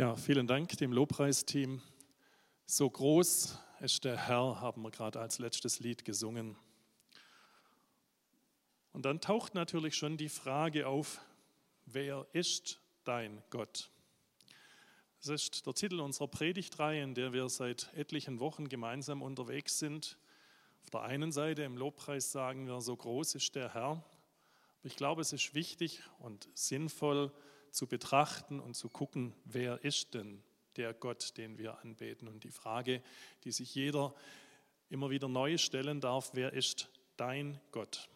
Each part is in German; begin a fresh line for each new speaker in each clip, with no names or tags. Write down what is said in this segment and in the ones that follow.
Ja, vielen Dank dem Lobpreisteam. So groß ist der Herr, haben wir gerade als letztes Lied gesungen. Und dann taucht natürlich schon die Frage auf, wer ist dein Gott? Das ist der Titel unserer Predigtreihe, in der wir seit etlichen Wochen gemeinsam unterwegs sind. Auf der einen Seite im Lobpreis sagen wir, so groß ist der Herr. Aber ich glaube, es ist wichtig und sinnvoll, zu betrachten und zu gucken, wer ist denn der Gott, den wir anbeten. Und die Frage, die sich jeder immer wieder neu stellen darf, wer ist dein Gott?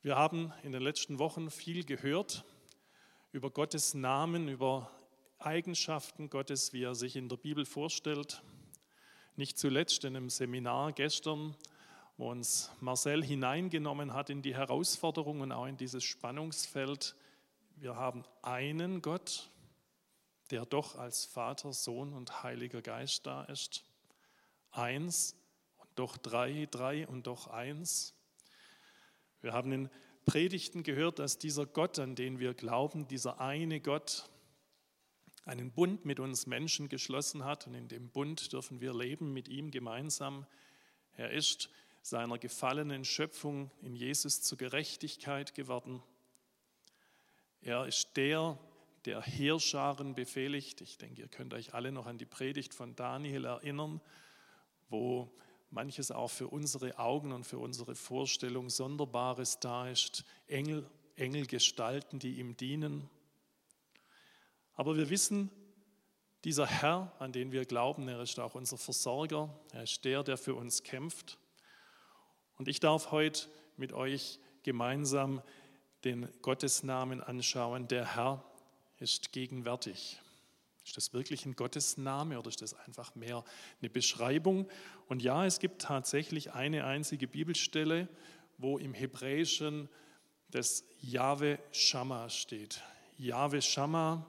Wir haben in den letzten Wochen viel gehört über Gottes Namen, über Eigenschaften Gottes, wie er sich in der Bibel vorstellt. Nicht zuletzt in einem Seminar gestern, wo uns Marcel hineingenommen hat in die Herausforderung und auch in dieses Spannungsfeld wir haben einen Gott, der doch als Vater, Sohn und Heiliger Geist da ist. Eins und doch drei, drei und doch eins. Wir haben in Predigten gehört, dass dieser Gott, an den wir glauben, dieser eine Gott, einen Bund mit uns Menschen geschlossen hat und in dem Bund dürfen wir leben mit ihm gemeinsam. Er ist seiner gefallenen Schöpfung in Jesus zur Gerechtigkeit geworden. Er ist der, der Heerscharen befehligt. Ich denke, ihr könnt euch alle noch an die Predigt von Daniel erinnern, wo manches auch für unsere Augen und für unsere Vorstellung Sonderbares da ist. Engel, Engelgestalten, die ihm dienen. Aber wir wissen, dieser Herr, an den wir glauben, er ist auch unser Versorger. Er ist der, der für uns kämpft. Und ich darf heute mit euch gemeinsam den Gottesnamen anschauen, der Herr ist gegenwärtig. Ist das wirklich ein Gottesname oder ist das einfach mehr eine Beschreibung? Und ja, es gibt tatsächlich eine einzige Bibelstelle, wo im Hebräischen das Jahwe Shammah steht. Jahwe Shammah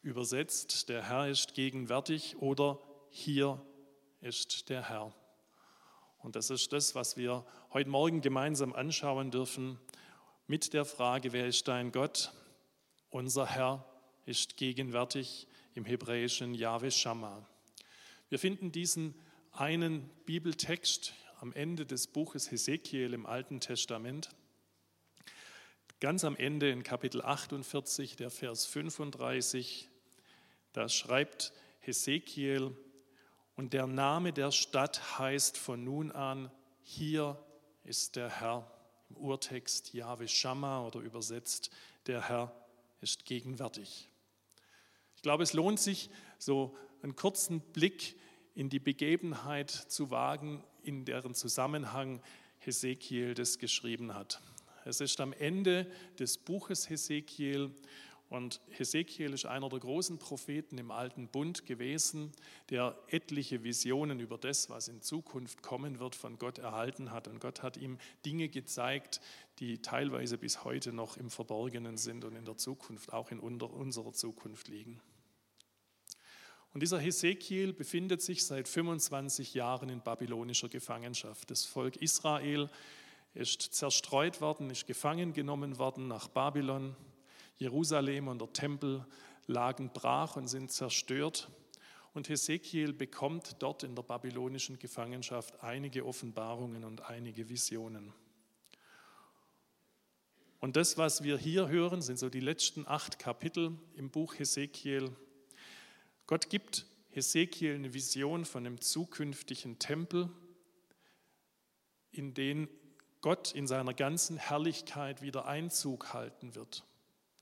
übersetzt, der Herr ist gegenwärtig oder hier ist der Herr. Und das ist das, was wir heute Morgen gemeinsam anschauen dürfen mit der Frage, wer ist dein Gott? Unser Herr ist gegenwärtig im hebräischen Yahweh Shammah. Wir finden diesen einen Bibeltext am Ende des Buches Hesekiel im Alten Testament. Ganz am Ende in Kapitel 48, der Vers 35, da schreibt Hesekiel, und der Name der Stadt heißt von nun an, hier ist der Herr Urtext Yahweh Shammah oder übersetzt, der Herr ist gegenwärtig. Ich glaube, es lohnt sich, so einen kurzen Blick in die Begebenheit zu wagen, in deren Zusammenhang Hesekiel das geschrieben hat. Es ist am Ende des Buches Hesekiel und Hesekiel ist einer der großen Propheten im alten Bund gewesen, der etliche Visionen über das, was in Zukunft kommen wird, von Gott erhalten hat. Und Gott hat ihm Dinge gezeigt, die teilweise bis heute noch im Verborgenen sind und in der Zukunft, auch in unserer Zukunft liegen. Und dieser Hesekiel befindet sich seit 25 Jahren in babylonischer Gefangenschaft. Das Volk Israel ist zerstreut worden, ist gefangen genommen worden nach Babylon. Jerusalem und der Tempel lagen brach und sind zerstört. Und Hesekiel bekommt dort in der babylonischen Gefangenschaft einige Offenbarungen und einige Visionen. Und das, was wir hier hören, sind so die letzten acht Kapitel im Buch Hesekiel. Gott gibt Hesekiel eine Vision von einem zukünftigen Tempel, in den Gott in seiner ganzen Herrlichkeit wieder Einzug halten wird.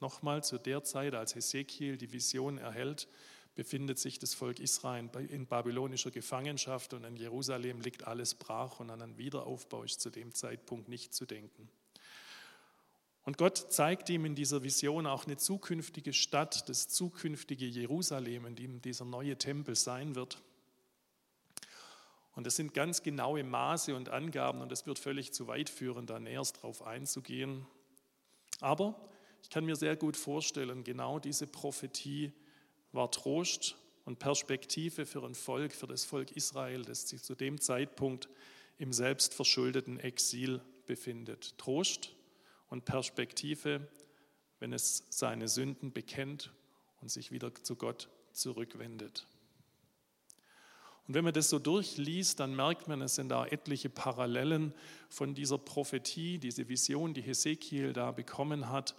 Nochmal zu der Zeit, als Hesekiel die Vision erhält, befindet sich das Volk Israel in babylonischer Gefangenschaft und in Jerusalem liegt alles brach und an einen Wiederaufbau ist zu dem Zeitpunkt nicht zu denken. Und Gott zeigt ihm in dieser Vision auch eine zukünftige Stadt, das zukünftige Jerusalem, in dem dieser neue Tempel sein wird. Und das sind ganz genaue Maße und Angaben und es wird völlig zu weit führen, da näher darauf einzugehen. Aber ich kann mir sehr gut vorstellen, genau diese Prophetie war Trost und Perspektive für ein Volk, für das Volk Israel, das sich zu dem Zeitpunkt im selbstverschuldeten Exil befindet. Trost und Perspektive, wenn es seine Sünden bekennt und sich wieder zu Gott zurückwendet. Und wenn man das so durchliest, dann merkt man, es sind da etliche Parallelen von dieser Prophetie, diese Vision, die Hesekiel da bekommen hat,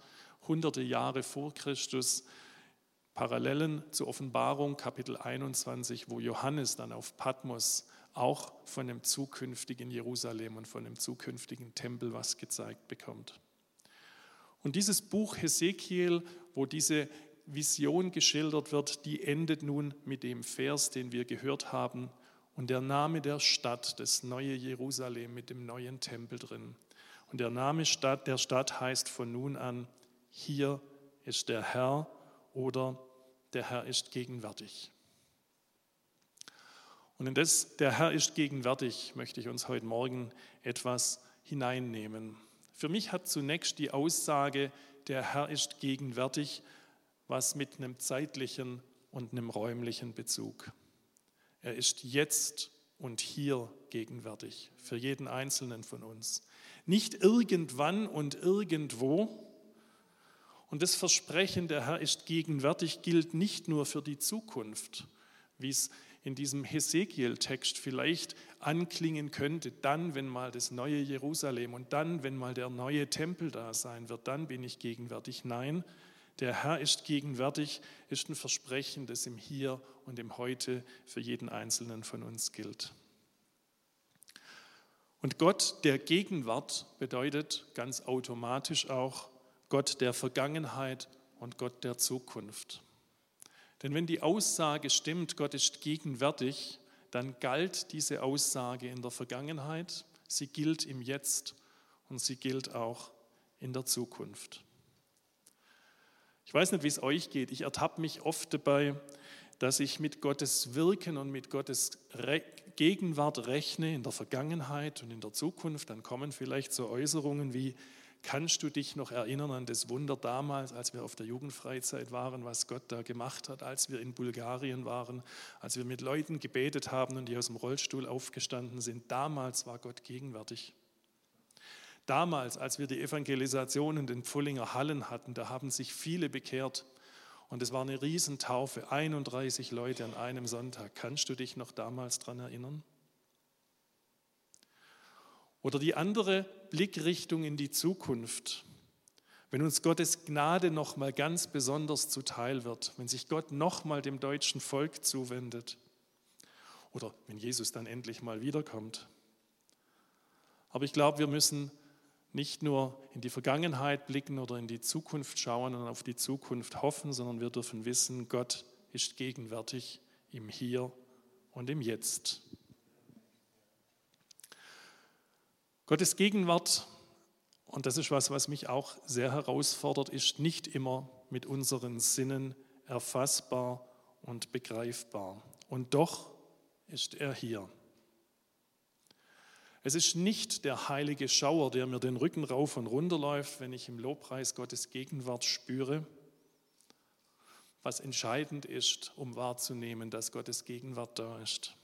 hunderte Jahre vor Christus. Parallelen zur Offenbarung, Kapitel 21, wo Johannes dann auf Patmos auch von dem zukünftigen Jerusalem und von dem zukünftigen Tempel was gezeigt bekommt. Und dieses Buch Hesekiel, wo diese Vision geschildert wird, die endet nun mit dem Vers, den wir gehört haben. Und der Name der Stadt, das neue Jerusalem mit dem neuen Tempel drin. Und der Name der Stadt heißt von nun an, hier ist der Herr oder der Herr ist gegenwärtig. Und in das, der Herr ist gegenwärtig, möchte ich uns heute Morgen etwas hineinnehmen. Für mich hat zunächst die Aussage, der Herr ist gegenwärtig, was mit einem zeitlichen und einem räumlichen Bezug. Er ist jetzt und hier gegenwärtig für jeden Einzelnen von uns. Nicht irgendwann und irgendwo. Und das Versprechen, der Herr ist gegenwärtig, gilt nicht nur für die Zukunft, wie es in diesem Hesekiel-Text vielleicht anklingen könnte, dann, wenn mal das neue Jerusalem und dann, wenn mal der neue Tempel da sein wird, dann bin ich gegenwärtig. Nein, der Herr ist gegenwärtig, ist ein Versprechen, das im Hier und im Heute für jeden Einzelnen von uns gilt. Und Gott der Gegenwart bedeutet ganz automatisch auch Gott der Vergangenheit und Gott der Zukunft. Denn wenn die Aussage stimmt, Gott ist gegenwärtig, dann galt diese Aussage in der Vergangenheit, sie gilt im Jetzt und sie gilt auch in der Zukunft. Ich weiß nicht, wie es euch geht. Ich ertappe mich oft dabei, dass ich mit Gottes Wirken und mit Gottes Re Gegenwart rechne in der Vergangenheit und in der Zukunft. Dann kommen vielleicht so Äußerungen wie, kannst du dich noch erinnern an das Wunder damals, als wir auf der Jugendfreizeit waren, was Gott da gemacht hat, als wir in Bulgarien waren, als wir mit Leuten gebetet haben und die aus dem Rollstuhl aufgestanden sind. Damals war Gott gegenwärtig. Damals, als wir die Evangelisation in den Pfullinger Hallen hatten, da haben sich viele bekehrt. Und es war eine Riesentaufe, 31 Leute an einem Sonntag. Kannst du dich noch damals daran erinnern? Oder die andere Blickrichtung in die Zukunft. Wenn uns Gottes Gnade noch mal ganz besonders zuteil wird, wenn sich Gott noch mal dem deutschen Volk zuwendet oder wenn Jesus dann endlich mal wiederkommt. Aber ich glaube, wir müssen nicht nur in die Vergangenheit blicken oder in die Zukunft schauen und auf die Zukunft hoffen, sondern wir dürfen wissen, Gott ist gegenwärtig im Hier und im Jetzt. Gottes Gegenwart, und das ist was, was mich auch sehr herausfordert, ist nicht immer mit unseren Sinnen erfassbar und begreifbar. Und doch ist er hier. Es ist nicht der heilige Schauer, der mir den Rücken rauf und runter läuft, wenn ich im Lobpreis Gottes Gegenwart spüre, was entscheidend ist, um wahrzunehmen, dass Gottes Gegenwart da ist.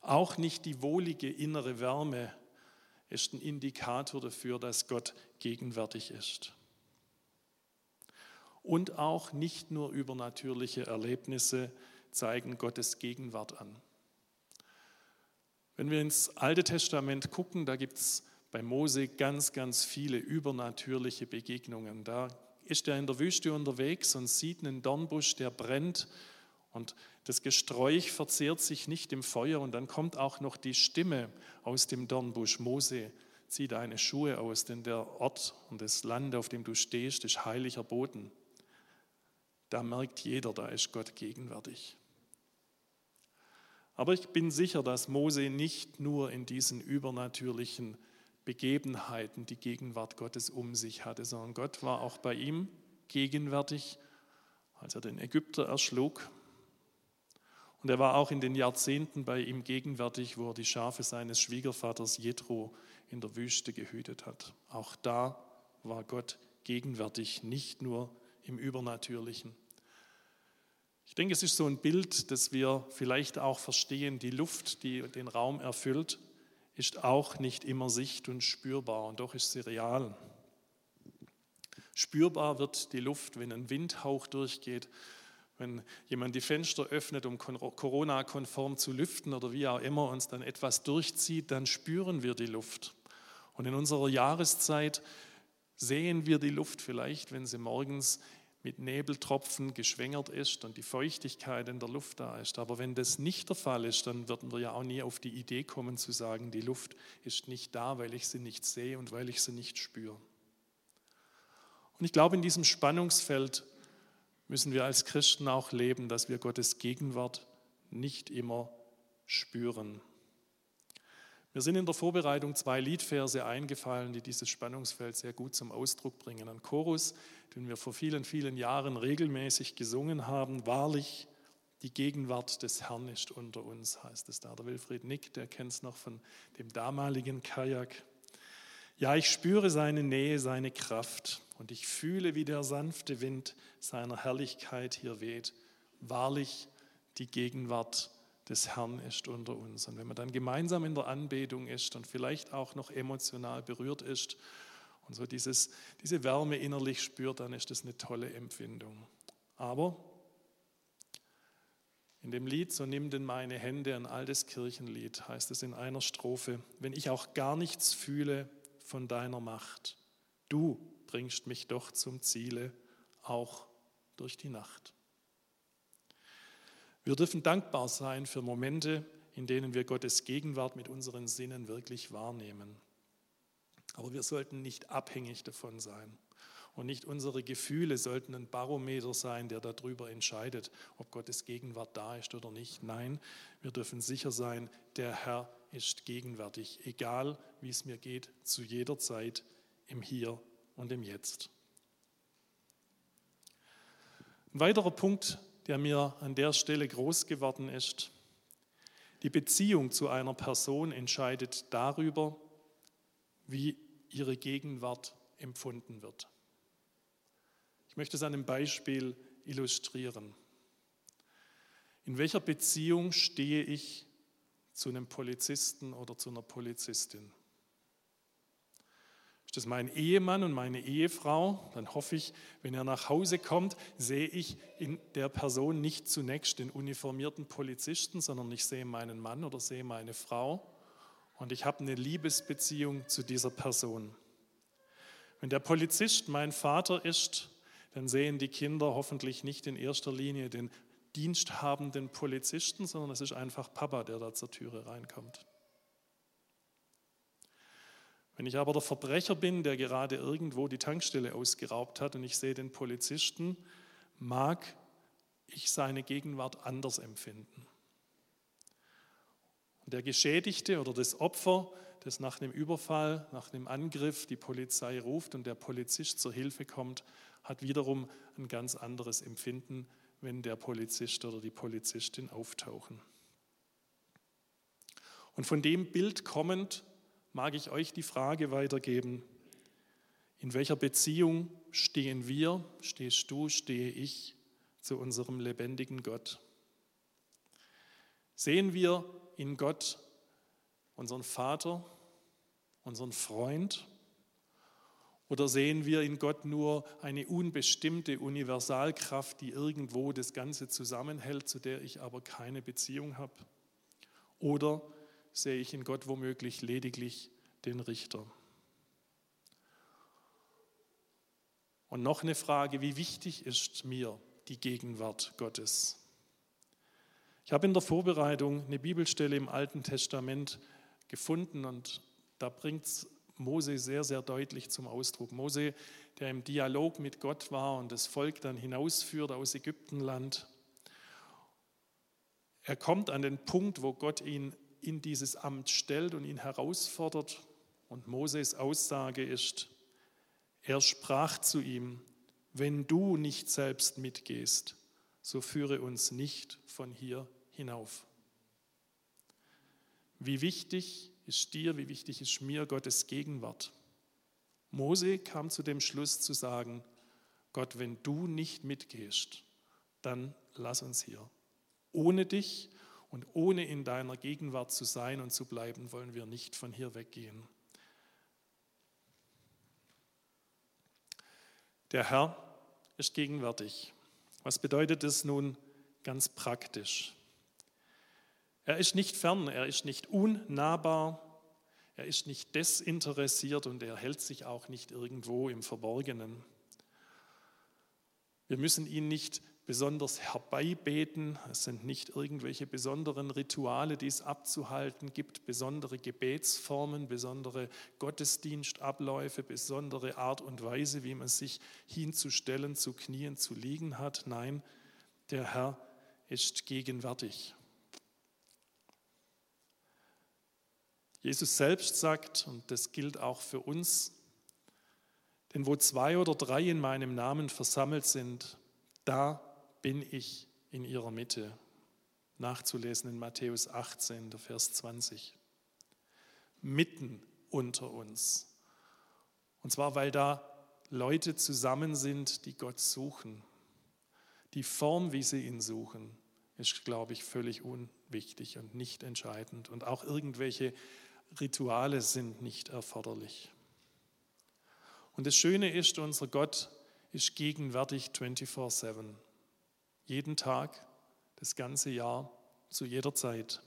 Auch nicht die wohlige innere Wärme ist ein Indikator dafür, dass Gott gegenwärtig ist. Und auch nicht nur übernatürliche Erlebnisse zeigen Gottes Gegenwart an. Wenn wir ins Alte Testament gucken, da gibt es bei Mose ganz, ganz viele übernatürliche Begegnungen. Da ist er in der Wüste unterwegs und sieht einen Dornbusch, der brennt und das Gesträuch verzehrt sich nicht im Feuer und dann kommt auch noch die Stimme aus dem Dornbusch. Mose, zieh deine Schuhe aus, denn der Ort und das Land, auf dem du stehst, ist heiliger Boden. Da merkt jeder, da ist Gott gegenwärtig. Aber ich bin sicher, dass Mose nicht nur in diesen übernatürlichen Begebenheiten die Gegenwart Gottes um sich hatte, sondern Gott war auch bei ihm gegenwärtig, als er den Ägypter erschlug. Und er war auch in den Jahrzehnten bei ihm gegenwärtig, wo er die Schafe seines Schwiegervaters Jethro in der Wüste gehütet hat. Auch da war Gott gegenwärtig, nicht nur im Übernatürlichen. Ich denke, es ist so ein Bild, das wir vielleicht auch verstehen. Die Luft, die den Raum erfüllt, ist auch nicht immer sicht- und spürbar und doch ist sie real. Spürbar wird die Luft, wenn ein Windhauch durchgeht, wenn jemand die Fenster öffnet, um Corona-konform zu lüften oder wie auch immer uns dann etwas durchzieht, dann spüren wir die Luft. Und in unserer Jahreszeit sehen wir die Luft vielleicht, wenn sie morgens mit Nebeltropfen geschwängert ist und die Feuchtigkeit in der Luft da ist. Aber wenn das nicht der Fall ist, dann würden wir ja auch nie auf die Idee kommen zu sagen, die Luft ist nicht da, weil ich sie nicht sehe und weil ich sie nicht spüre. Und ich glaube, in diesem Spannungsfeld müssen wir als Christen auch leben, dass wir Gottes Gegenwart nicht immer spüren. Mir sind in der Vorbereitung zwei Liedverse eingefallen, die dieses Spannungsfeld sehr gut zum Ausdruck bringen. Ein Chorus, den wir vor vielen, vielen Jahren regelmäßig gesungen haben. Wahrlich, die Gegenwart des Herrn ist unter uns, heißt es da. Der Wilfried Nick, der kennt es noch von dem damaligen Kajak. Ja, ich spüre seine Nähe, seine Kraft und ich fühle, wie der sanfte Wind seiner Herrlichkeit hier weht. Wahrlich, die Gegenwart des Herrn ist unter uns. Und wenn man dann gemeinsam in der Anbetung ist und vielleicht auch noch emotional berührt ist und so dieses, diese Wärme innerlich spürt, dann ist das eine tolle Empfindung. Aber in dem Lied, so nimm denn meine Hände, ein altes Kirchenlied, heißt es in einer Strophe, wenn ich auch gar nichts fühle von deiner Macht, du bringst mich doch zum Ziele, auch durch die Nacht. Wir dürfen dankbar sein für Momente, in denen wir Gottes Gegenwart mit unseren Sinnen wirklich wahrnehmen. Aber wir sollten nicht abhängig davon sein. Und nicht unsere Gefühle sollten ein Barometer sein, der darüber entscheidet, ob Gottes Gegenwart da ist oder nicht. Nein, wir dürfen sicher sein, der Herr ist gegenwärtig, egal wie es mir geht, zu jeder Zeit im Hier und im Jetzt. Ein weiterer Punkt, der mir an der Stelle groß geworden ist. Die Beziehung zu einer Person entscheidet darüber, wie ihre Gegenwart empfunden wird. Ich möchte es an einem Beispiel illustrieren. In welcher Beziehung stehe ich zu einem Polizisten oder zu einer Polizistin? Ist das mein Ehemann und meine Ehefrau? Dann hoffe ich, wenn er nach Hause kommt, sehe ich in der Person nicht zunächst den uniformierten Polizisten, sondern ich sehe meinen Mann oder sehe meine Frau und ich habe eine Liebesbeziehung zu dieser Person. Wenn der Polizist mein Vater ist, dann sehen die Kinder hoffentlich nicht in erster Linie den diensthabenden Polizisten, sondern es ist einfach Papa, der da zur Türe reinkommt. Wenn ich aber der Verbrecher bin, der gerade irgendwo die Tankstelle ausgeraubt hat und ich sehe den Polizisten, mag ich seine Gegenwart anders empfinden. Und der Geschädigte oder das Opfer, das nach einem Überfall, nach einem Angriff die Polizei ruft und der Polizist zur Hilfe kommt, hat wiederum ein ganz anderes Empfinden, wenn der Polizist oder die Polizistin auftauchen. Und von dem Bild kommend mag ich euch die Frage weitergeben, in welcher Beziehung stehen wir, stehst du, stehe ich zu unserem lebendigen Gott? Sehen wir in Gott unseren Vater, unseren Freund? Oder sehen wir in Gott nur eine unbestimmte Universalkraft, die irgendwo das Ganze zusammenhält, zu der ich aber keine Beziehung habe? Oder sehe ich in Gott womöglich lediglich den Richter. Und noch eine Frage, wie wichtig ist mir die Gegenwart Gottes? Ich habe in der Vorbereitung eine Bibelstelle im Alten Testament gefunden und da bringt Mose sehr, sehr deutlich zum Ausdruck. Mose, der im Dialog mit Gott war und das Volk dann hinausführt aus Ägyptenland. Er kommt an den Punkt, wo Gott ihn in dieses Amt stellt und ihn herausfordert. Und Moses Aussage ist, er sprach zu ihm, wenn du nicht selbst mitgehst, so führe uns nicht von hier hinauf. Wie wichtig ist dir, wie wichtig ist mir Gottes Gegenwart? Mose kam zu dem Schluss zu sagen, Gott, wenn du nicht mitgehst, dann lass uns hier. Ohne dich und ohne in deiner Gegenwart zu sein und zu bleiben, wollen wir nicht von hier weggehen. Der Herr ist gegenwärtig. Was bedeutet es nun ganz praktisch? Er ist nicht fern, er ist nicht unnahbar, er ist nicht desinteressiert und er hält sich auch nicht irgendwo im Verborgenen. Wir müssen ihn nicht besonders herbeibeten. Es sind nicht irgendwelche besonderen Rituale, die es abzuhalten gibt, besondere Gebetsformen, besondere Gottesdienstabläufe, besondere Art und Weise, wie man sich hinzustellen, zu knien, zu liegen hat. Nein, der Herr ist gegenwärtig. Jesus selbst sagt, und das gilt auch für uns, denn wo zwei oder drei in meinem Namen versammelt sind, da bin ich in ihrer Mitte. Nachzulesen in Matthäus 18, der Vers 20. Mitten unter uns. Und zwar, weil da Leute zusammen sind, die Gott suchen. Die Form, wie sie ihn suchen, ist, glaube ich, völlig unwichtig und nicht entscheidend. Und auch irgendwelche Rituale sind nicht erforderlich. Und das Schöne ist, unser Gott ist gegenwärtig 24/7. Jeden Tag, das ganze Jahr, zu jeder Zeit.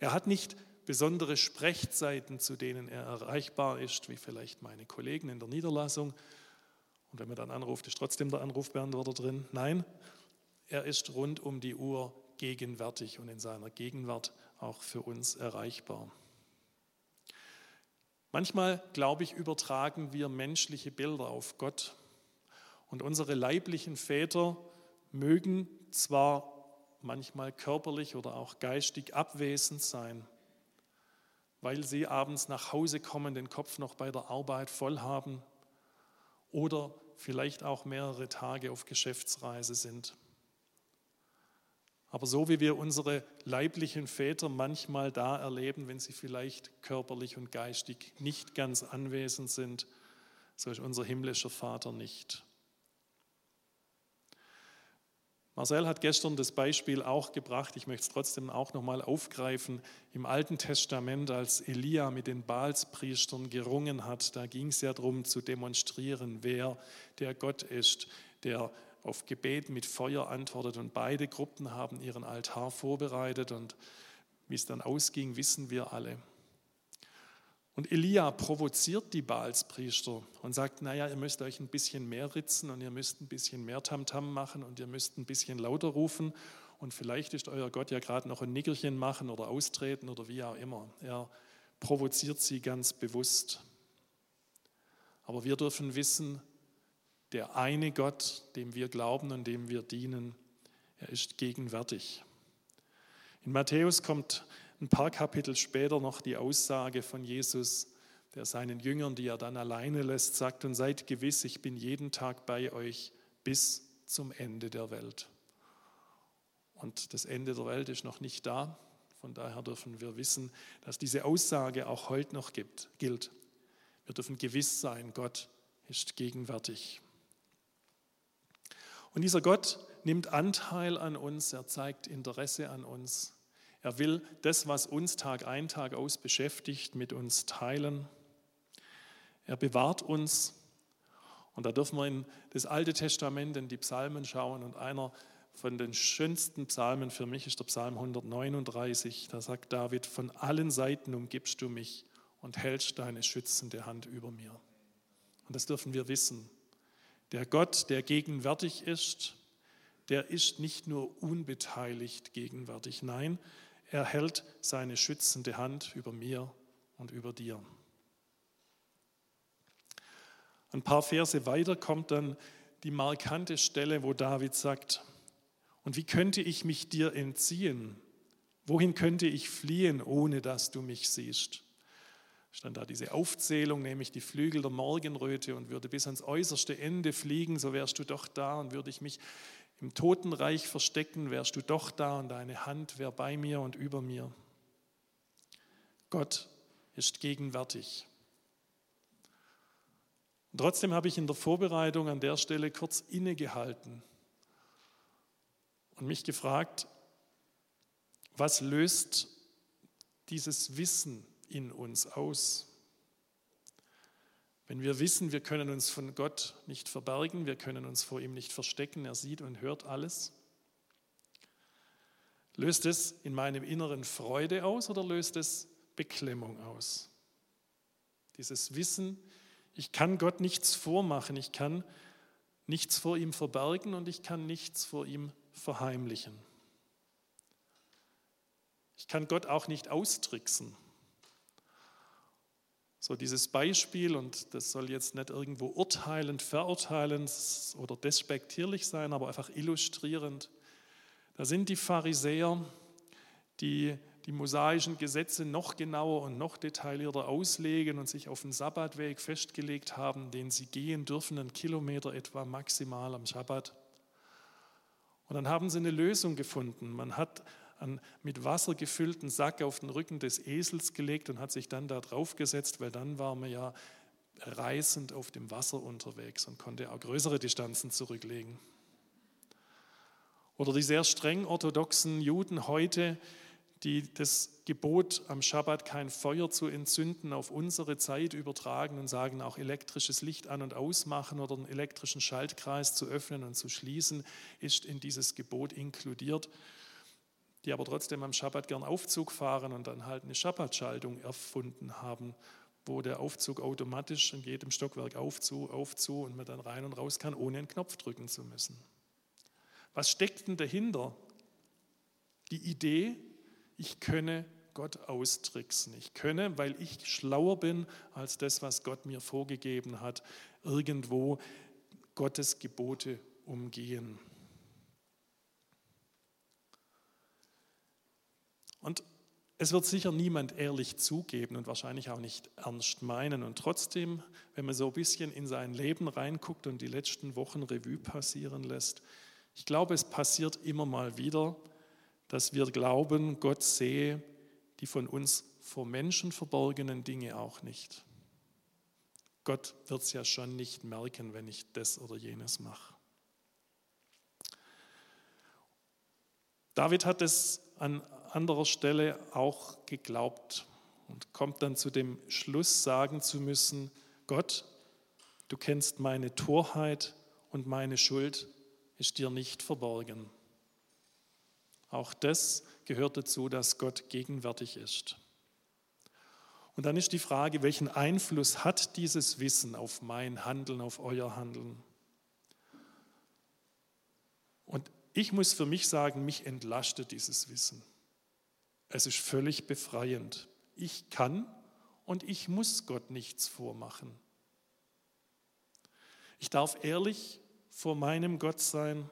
Er hat nicht besondere Sprechzeiten, zu denen er erreichbar ist, wie vielleicht meine Kollegen in der Niederlassung. Und wenn man dann anruft, ist trotzdem der Anrufbeantworter drin. Nein, er ist rund um die Uhr gegenwärtig und in seiner Gegenwart auch für uns erreichbar. Manchmal, glaube ich, übertragen wir menschliche Bilder auf Gott und unsere leiblichen Väter mögen zwar manchmal körperlich oder auch geistig abwesend sein, weil sie abends nach Hause kommen, den Kopf noch bei der Arbeit voll haben oder vielleicht auch mehrere Tage auf Geschäftsreise sind. Aber so wie wir unsere leiblichen Väter manchmal da erleben, wenn sie vielleicht körperlich und geistig nicht ganz anwesend sind, so ist unser himmlischer Vater nicht. Marcel hat gestern das Beispiel auch gebracht, ich möchte es trotzdem auch nochmal aufgreifen. Im Alten Testament, als Elia mit den Baalspriestern gerungen hat, da ging es ja darum zu demonstrieren, wer der Gott ist, der auf Gebet mit Feuer antwortet. Und beide Gruppen haben ihren Altar vorbereitet und wie es dann ausging, wissen wir alle. Und Elia provoziert die Baalspriester und sagt, naja, ihr müsst euch ein bisschen mehr ritzen und ihr müsst ein bisschen mehr Tamtam machen und ihr müsst ein bisschen lauter rufen und vielleicht ist euer Gott ja gerade noch ein Nickerchen machen oder austreten oder wie auch immer. Er provoziert sie ganz bewusst. Aber wir dürfen wissen, der eine Gott, dem wir glauben und dem wir dienen, er ist gegenwärtig. In Matthäus kommt ein paar Kapitel später noch die Aussage von Jesus, der seinen Jüngern, die er dann alleine lässt, sagt, und seid gewiss, ich bin jeden Tag bei euch bis zum Ende der Welt. Und das Ende der Welt ist noch nicht da. Von daher dürfen wir wissen, dass diese Aussage auch heute noch gibt, gilt. Wir dürfen gewiss sein, Gott ist gegenwärtig. Und dieser Gott nimmt Anteil an uns, er zeigt Interesse an uns. Er will das, was uns Tag ein, Tag aus beschäftigt, mit uns teilen. Er bewahrt uns. Und da dürfen wir in das Alte Testament, in die Psalmen schauen. Und einer von den schönsten Psalmen für mich ist der Psalm 139. Da sagt David, von allen Seiten umgibst du mich und hältst deine schützende Hand über mir. Und das dürfen wir wissen. Der Gott, der gegenwärtig ist, der ist nicht nur unbeteiligt gegenwärtig. Nein, er hält seine schützende Hand über mir und über dir. Ein paar Verse weiter kommt dann die markante Stelle, wo David sagt, und wie könnte ich mich dir entziehen? Wohin könnte ich fliehen, ohne dass du mich siehst? Stand da diese Aufzählung, nämlich die Flügel der Morgenröte und würde bis ans äußerste Ende fliegen, so wärst du doch da und würde ich mich im Totenreich verstecken, wärst du doch da und deine Hand wäre bei mir und über mir. Gott ist gegenwärtig. Und trotzdem habe ich in der Vorbereitung an der Stelle kurz innegehalten und mich gefragt, was löst dieses Wissen in uns aus? wenn wir wissen, wir können uns von Gott nicht verbergen, wir können uns vor ihm nicht verstecken, er sieht und hört alles? Löst es in meinem Inneren Freude aus oder löst es Beklemmung aus? Dieses Wissen, ich kann Gott nichts vormachen, ich kann nichts vor ihm verbergen und ich kann nichts vor ihm verheimlichen. Ich kann Gott auch nicht austricksen. So dieses Beispiel, und das soll jetzt nicht irgendwo urteilend, verurteilend oder despektierlich sein, aber einfach illustrierend. Da sind die Pharisäer, die die mosaischen Gesetze noch genauer und noch detaillierter auslegen und sich auf den Sabbatweg festgelegt haben, den sie gehen dürfen, einen Kilometer etwa maximal am Sabbat. Und dann haben sie eine Lösung gefunden. Man hat einen mit Wasser gefüllten Sack auf den Rücken des Esels gelegt und hat sich dann da drauf gesetzt, weil dann war man ja reisend auf dem Wasser unterwegs und konnte auch größere Distanzen zurücklegen. Oder die sehr streng orthodoxen Juden heute, die das Gebot am Schabbat kein Feuer zu entzünden auf unsere Zeit übertragen und sagen auch elektrisches Licht an und ausmachen oder einen elektrischen Schaltkreis zu öffnen und zu schließen, ist in dieses Gebot inkludiert die aber trotzdem am Schabbat gern Aufzug fahren und dann halt eine Schabbatschaltung erfunden haben, wo der Aufzug automatisch in jedem Stockwerk auf, zu, auf, zu und man dann rein und raus kann, ohne einen Knopf drücken zu müssen. Was steckt denn dahinter? Die Idee, ich könne Gott austricksen. Ich könne, weil ich schlauer bin als das, was Gott mir vorgegeben hat, irgendwo Gottes Gebote umgehen. Und es wird sicher niemand ehrlich zugeben und wahrscheinlich auch nicht ernst meinen. Und trotzdem, wenn man so ein bisschen in sein Leben reinguckt und die letzten Wochen Revue passieren lässt, ich glaube, es passiert immer mal wieder, dass wir glauben, Gott sehe die von uns vor Menschen verborgenen Dinge auch nicht. Gott wird es ja schon nicht merken, wenn ich das oder jenes mache. David hat es an anderer Stelle auch geglaubt und kommt dann zu dem Schluss sagen zu müssen, Gott, du kennst meine Torheit und meine Schuld ist dir nicht verborgen. Auch das gehört dazu, dass Gott gegenwärtig ist. Und dann ist die Frage, welchen Einfluss hat dieses Wissen auf mein Handeln, auf euer Handeln? Und ich muss für mich sagen, mich entlastet dieses Wissen. Es ist völlig befreiend. Ich kann und ich muss Gott nichts vormachen. Ich darf ehrlich vor meinem Gott sein.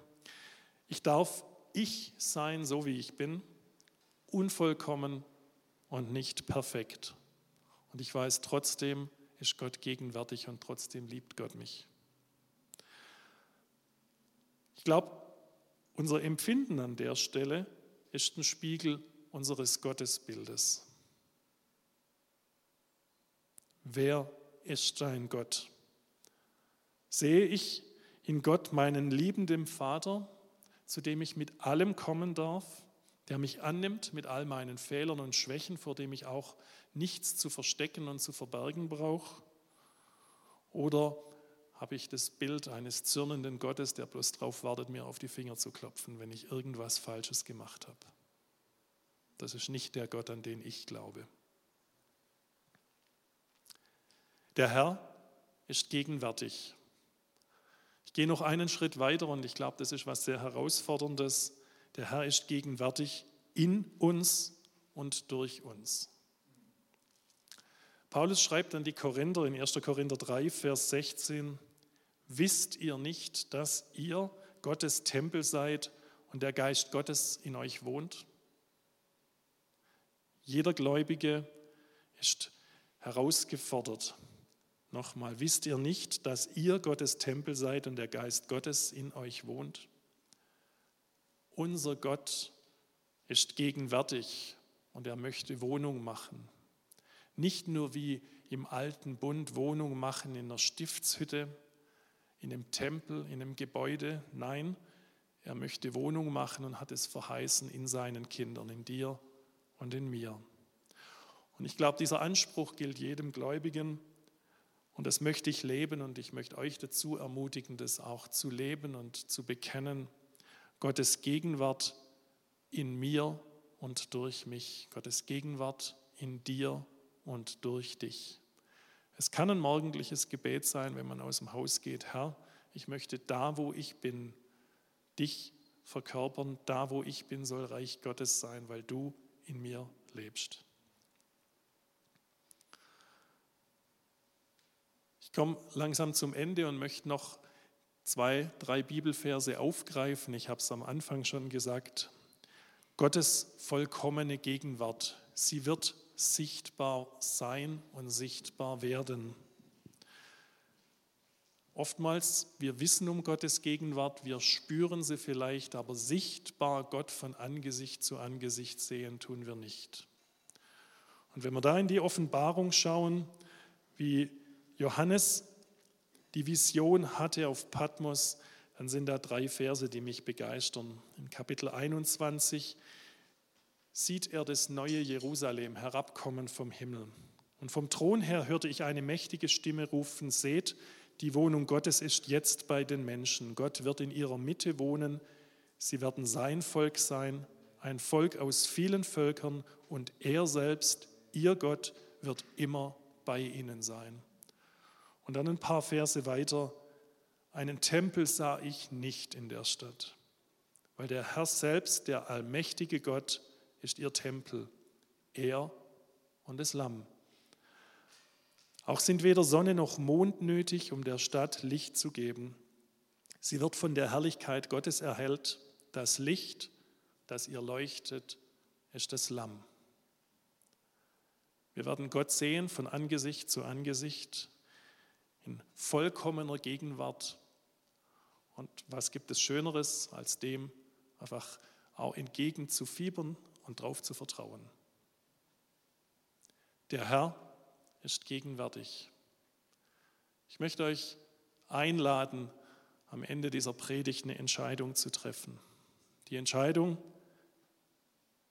Ich darf ich sein, so wie ich bin, unvollkommen und nicht perfekt. Und ich weiß, trotzdem ist Gott gegenwärtig und trotzdem liebt Gott mich. Ich glaube, unser Empfinden an der Stelle ist ein Spiegel unseres Gottesbildes. Wer ist dein Gott? Sehe ich in Gott meinen liebenden Vater, zu dem ich mit allem kommen darf, der mich annimmt mit all meinen Fehlern und Schwächen, vor dem ich auch nichts zu verstecken und zu verbergen brauche? Oder habe ich das Bild eines zürnenden Gottes, der bloß darauf wartet, mir auf die Finger zu klopfen, wenn ich irgendwas Falsches gemacht habe? Das ist nicht der Gott, an den ich glaube. Der Herr ist gegenwärtig. Ich gehe noch einen Schritt weiter und ich glaube, das ist was sehr Herausforderndes. Der Herr ist gegenwärtig in uns und durch uns. Paulus schreibt an die Korinther in 1. Korinther 3, Vers 16, wisst ihr nicht, dass ihr Gottes Tempel seid und der Geist Gottes in euch wohnt? Jeder Gläubige ist herausgefordert. Nochmal, wisst ihr nicht, dass ihr Gottes Tempel seid und der Geist Gottes in euch wohnt? Unser Gott ist gegenwärtig und er möchte Wohnung machen. Nicht nur wie im alten Bund Wohnung machen in einer Stiftshütte, in einem Tempel, in einem Gebäude. Nein, er möchte Wohnung machen und hat es verheißen in seinen Kindern, in dir und in mir. Und ich glaube, dieser Anspruch gilt jedem Gläubigen. Und Und das möchte ich leben und ich möchte euch dazu ermutigen, das auch zu leben und zu bekennen. Gottes Gegenwart in mir und durch mich. Gottes Gegenwart in dir und durch dich. Es kann ein morgendliches Gebet sein, wenn man aus dem Haus geht. Herr, ich möchte da, wo ich bin, dich verkörpern. Da, wo ich bin, soll Reich Gottes sein, weil du in mir lebst. Ich komme langsam zum Ende und möchte noch zwei, drei Bibelverse aufgreifen. Ich habe es am Anfang schon gesagt. Gottes vollkommene Gegenwart, sie wird sichtbar sein und sichtbar werden. Oftmals, wir wissen um Gottes Gegenwart, wir spüren sie vielleicht, aber sichtbar Gott von Angesicht zu Angesicht sehen tun wir nicht. Und wenn wir da in die Offenbarung schauen, wie Johannes die Vision hatte auf Patmos, dann sind da drei Verse, die mich begeistern. In Kapitel 21 sieht er das neue Jerusalem herabkommen vom Himmel. Und vom Thron her hörte ich eine mächtige Stimme rufen, seht, die Wohnung Gottes ist jetzt bei den Menschen. Gott wird in ihrer Mitte wohnen. Sie werden sein Volk sein, ein Volk aus vielen Völkern und er selbst, ihr Gott, wird immer bei ihnen sein. Und dann ein paar Verse weiter, einen Tempel sah ich nicht in der Stadt, weil der Herr selbst, der allmächtige Gott, ist ihr Tempel, er und das Lamm. Auch sind weder Sonne noch Mond nötig, um der Stadt Licht zu geben. Sie wird von der Herrlichkeit Gottes erhellt. Das Licht, das ihr leuchtet, ist das Lamm. Wir werden Gott sehen von Angesicht zu Angesicht in vollkommener Gegenwart. Und was gibt es Schöneres, als dem einfach auch entgegen zu fiebern und darauf zu vertrauen. Der Herr ist gegenwärtig. Ich möchte euch einladen, am Ende dieser Predigt eine Entscheidung zu treffen. Die Entscheidung,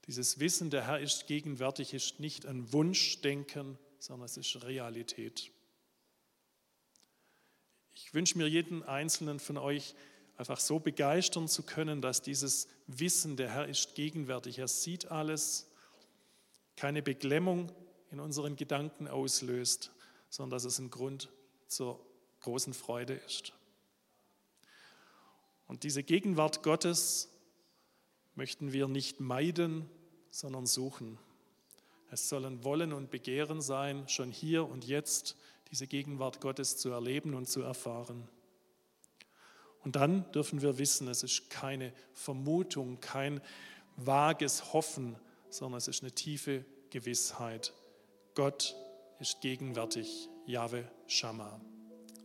dieses Wissen, der Herr ist gegenwärtig, ist nicht ein Wunschdenken, sondern es ist Realität. Ich wünsche mir jeden einzelnen von euch, einfach so begeistern zu können, dass dieses Wissen, der Herr ist gegenwärtig, er sieht alles, keine Beklemmung in unseren Gedanken auslöst, sondern dass es ein Grund zur großen Freude ist. Und diese Gegenwart Gottes möchten wir nicht meiden, sondern suchen. Es sollen Wollen und Begehren sein, schon hier und jetzt diese Gegenwart Gottes zu erleben und zu erfahren. Und dann dürfen wir wissen, es ist keine Vermutung, kein vages Hoffen, sondern es ist eine tiefe Gewissheit. Gott ist gegenwärtig. Jahwe Shammah.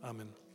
Amen.